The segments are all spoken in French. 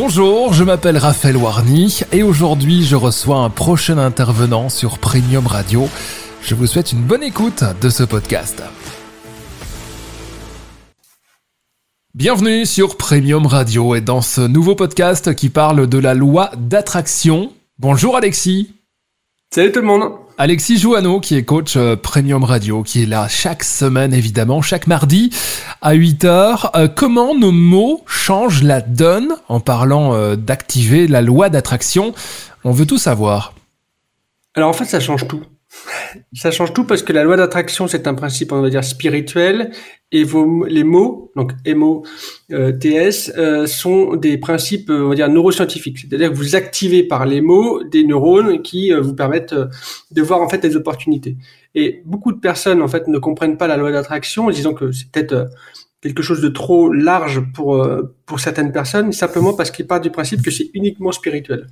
Bonjour, je m'appelle Raphaël Warny et aujourd'hui je reçois un prochain intervenant sur Premium Radio. Je vous souhaite une bonne écoute de ce podcast. Bienvenue sur Premium Radio et dans ce nouveau podcast qui parle de la loi d'attraction. Bonjour Alexis. Salut tout le monde. Alexis Jouanneau, qui est coach euh, Premium Radio, qui est là chaque semaine évidemment, chaque mardi à 8h. Euh, comment nos mots changent la donne en parlant euh, d'activer la loi d'attraction? On veut tout savoir. Alors en fait, ça change tout. Ça change tout parce que la loi d'attraction, c'est un principe, on va dire, spirituel, et vos, les mots, donc MO, euh, TS, euh, sont des principes, on va dire, neuroscientifiques. C'est-à-dire que vous activez par les mots des neurones qui euh, vous permettent de voir en fait des opportunités. Et beaucoup de personnes, en fait, ne comprennent pas la loi d'attraction, en disant que c'est peut-être quelque chose de trop large pour, pour certaines personnes, simplement parce qu'ils partent du principe que c'est uniquement spirituel.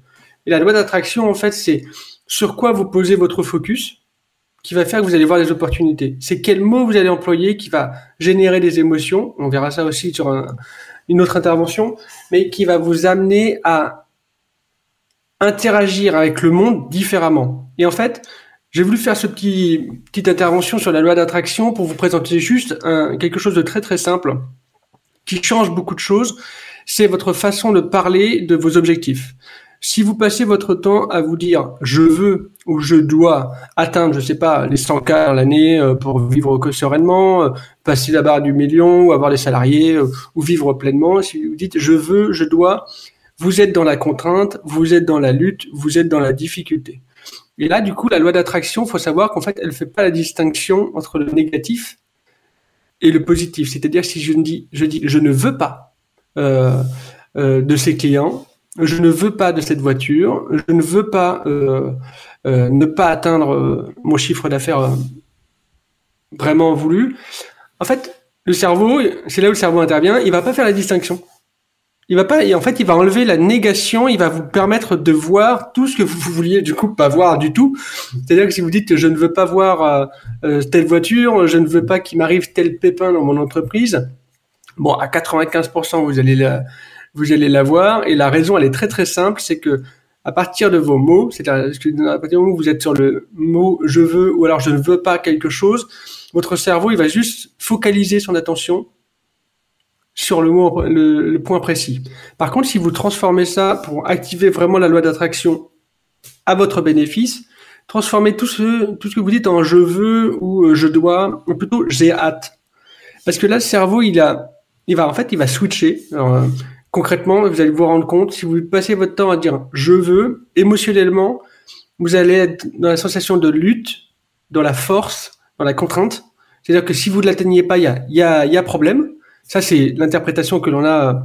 Et la loi d'attraction, en fait, c'est sur quoi vous posez votre focus qui va faire que vous allez voir des opportunités. C'est quel mot vous allez employer qui va générer des émotions. On verra ça aussi sur une autre intervention, mais qui va vous amener à interagir avec le monde différemment. Et en fait, j'ai voulu faire ce petit petite intervention sur la loi d'attraction pour vous présenter juste quelque chose de très très simple qui change beaucoup de choses. C'est votre façon de parler de vos objectifs. Si vous passez votre temps à vous dire je veux ou je dois atteindre, je sais pas, les 100 k l'année euh, pour vivre sereinement, euh, passer la barre du million ou avoir des salariés euh, ou vivre pleinement, si vous dites je veux, je dois, vous êtes dans la contrainte, vous êtes dans la lutte, vous êtes dans la difficulté. Et là, du coup, la loi d'attraction, faut savoir qu'en fait, elle fait pas la distinction entre le négatif et le positif. C'est-à-dire si je dis, je dis, je ne veux pas de ces clients, je ne veux pas de cette voiture, je ne veux pas euh, euh, ne pas atteindre euh, mon chiffre d'affaires vraiment voulu. En fait, le cerveau, c'est là où le cerveau intervient, il va pas faire la distinction. Il va pas, en fait, il va enlever la négation, il va vous permettre de voir tout ce que vous vouliez du coup pas voir du tout. C'est-à-dire que si vous dites je ne veux pas voir telle voiture, je ne veux pas qu'il m'arrive tel pépin dans mon entreprise, bon, à 95%, vous allez la, vous allez la voir. Et la raison, elle est très très simple, c'est que à partir de vos mots, c'est-à-dire à partir du moment où vous êtes sur le mot je veux ou alors je ne veux pas quelque chose, votre cerveau il va juste focaliser son attention sur le mot, le, point précis. Par contre, si vous transformez ça pour activer vraiment la loi d'attraction à votre bénéfice, transformez tout ce, tout ce que vous dites en je veux ou euh, je dois, ou plutôt j'ai hâte. Parce que là, le cerveau, il a, il va, en fait, il va switcher. Alors, concrètement, vous allez vous rendre compte, si vous passez votre temps à dire je veux, émotionnellement, vous allez être dans la sensation de lutte, dans la force, dans la contrainte. C'est-à-dire que si vous ne l'atteignez pas, il y a, problème. Ça, c'est l'interprétation que l'on a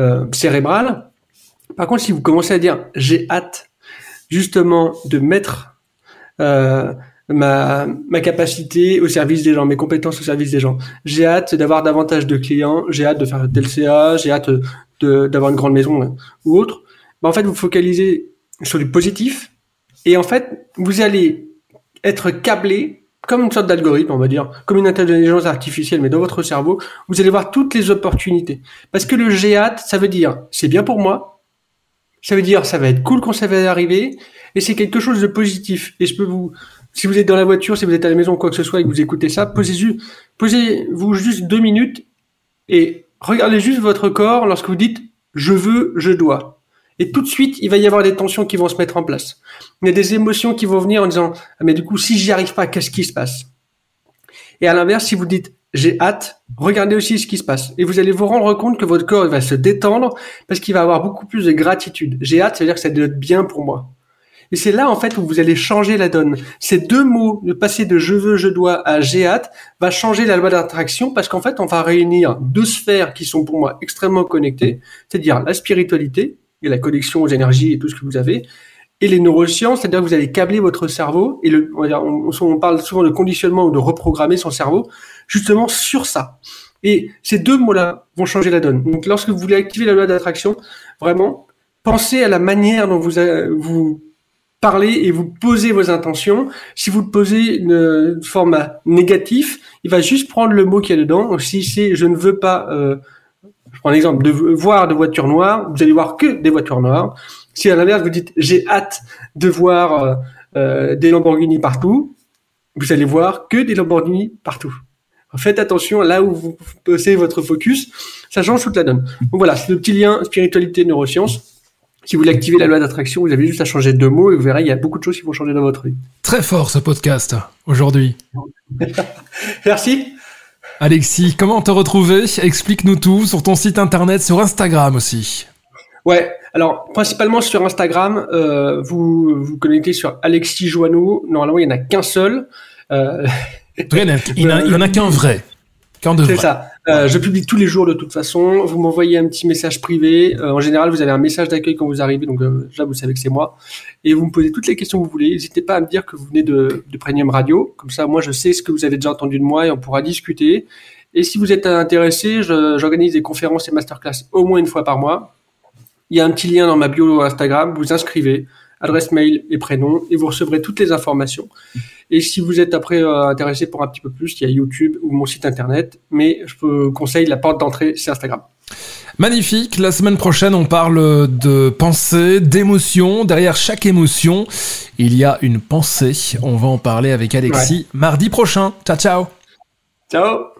euh, cérébrale. Par contre, si vous commencez à dire j'ai hâte justement de mettre euh, ma, ma capacité au service des gens, mes compétences au service des gens. J'ai hâte d'avoir davantage de clients, j'ai hâte de faire tel CA, j'ai hâte d'avoir une grande maison hein, ou autre, bah, en fait, vous focalisez sur du positif et en fait, vous allez être câblé comme une sorte d'algorithme, on va dire, comme une intelligence artificielle, mais dans votre cerveau, vous allez voir toutes les opportunités. Parce que le GAT, ça veut dire, c'est bien pour moi, ça veut dire, ça va être cool quand ça va arriver, et c'est quelque chose de positif. Et je peux vous, si vous êtes dans la voiture, si vous êtes à la maison, quoi que ce soit, et que vous écoutez ça, posez-vous, posez-vous juste deux minutes et regardez juste votre corps lorsque vous dites je veux, je dois. Et tout de suite, il va y avoir des tensions qui vont se mettre en place. Il y a des émotions qui vont venir en disant ah, mais du coup, si j'y arrive pas, qu'est-ce qui se passe? Et à l'inverse, si vous dites j'ai hâte, regardez aussi ce qui se passe. Et vous allez vous rendre compte que votre corps va se détendre parce qu'il va avoir beaucoup plus de gratitude. J'ai hâte, ça veut dire que ça doit être bien pour moi. Et c'est là, en fait, où vous allez changer la donne. Ces deux mots, de passer de je veux, je dois à j'ai hâte, va changer la loi d'attraction parce qu'en fait, on va réunir deux sphères qui sont pour moi extrêmement connectées, c'est-à-dire la spiritualité et la connexion aux énergies et tout ce que vous avez, et les neurosciences, c'est-à-dire que vous allez câbler votre cerveau, et on, on, parle souvent de conditionnement ou de reprogrammer son cerveau, justement sur ça. Et ces deux mots-là vont changer la donne. Donc lorsque vous voulez activer la loi d'attraction, vraiment, pensez à la manière dont vous, vous parler et vous posez vos intentions. Si vous le posez de format négatif, il va juste prendre le mot qui est dedans. si c'est je ne veux pas euh, je prends l'exemple de voir de voitures noires, vous allez voir que des voitures noires. Si à l'inverse vous dites j'ai hâte de voir euh, euh, des Lamborghini partout, vous allez voir que des Lamborghini partout. Faites attention là où vous posez votre focus, ça change toute la donne. Donc voilà, c'est le petit lien spiritualité neurosciences. Si vous voulez activer la loi d'attraction, vous avez juste à changer deux mots et vous verrez, il y a beaucoup de choses qui vont changer dans votre vie. Très fort ce podcast aujourd'hui. Merci. Alexis, comment te retrouver? Explique-nous tout sur ton site internet, sur Instagram aussi. Ouais, alors principalement sur Instagram, euh, vous vous connectez sur Alexis Joanneau. Normalement, il n'y en a qu'un seul. Euh... il n'y en a, qu'un vrai. Qu'un de C'est ça. Euh, je publie tous les jours de toute façon. Vous m'envoyez un petit message privé. Euh, en général, vous avez un message d'accueil quand vous arrivez, donc euh, là vous savez que c'est moi. Et vous me posez toutes les questions que vous voulez. N'hésitez pas à me dire que vous venez de, de Premium Radio. Comme ça, moi, je sais ce que vous avez déjà entendu de moi et on pourra discuter. Et si vous êtes intéressé, j'organise des conférences et masterclass au moins une fois par mois. Il y a un petit lien dans ma bio Instagram. Vous inscrivez, adresse mail et prénom, et vous recevrez toutes les informations. Et si vous êtes après euh, intéressé pour un petit peu plus, il y a YouTube ou mon site internet, mais je vous conseille la porte d'entrée, c'est Instagram. Magnifique. La semaine prochaine, on parle de pensée, d'émotion. Derrière chaque émotion, il y a une pensée. On va en parler avec Alexis mardi prochain. Ciao, ciao. Ciao.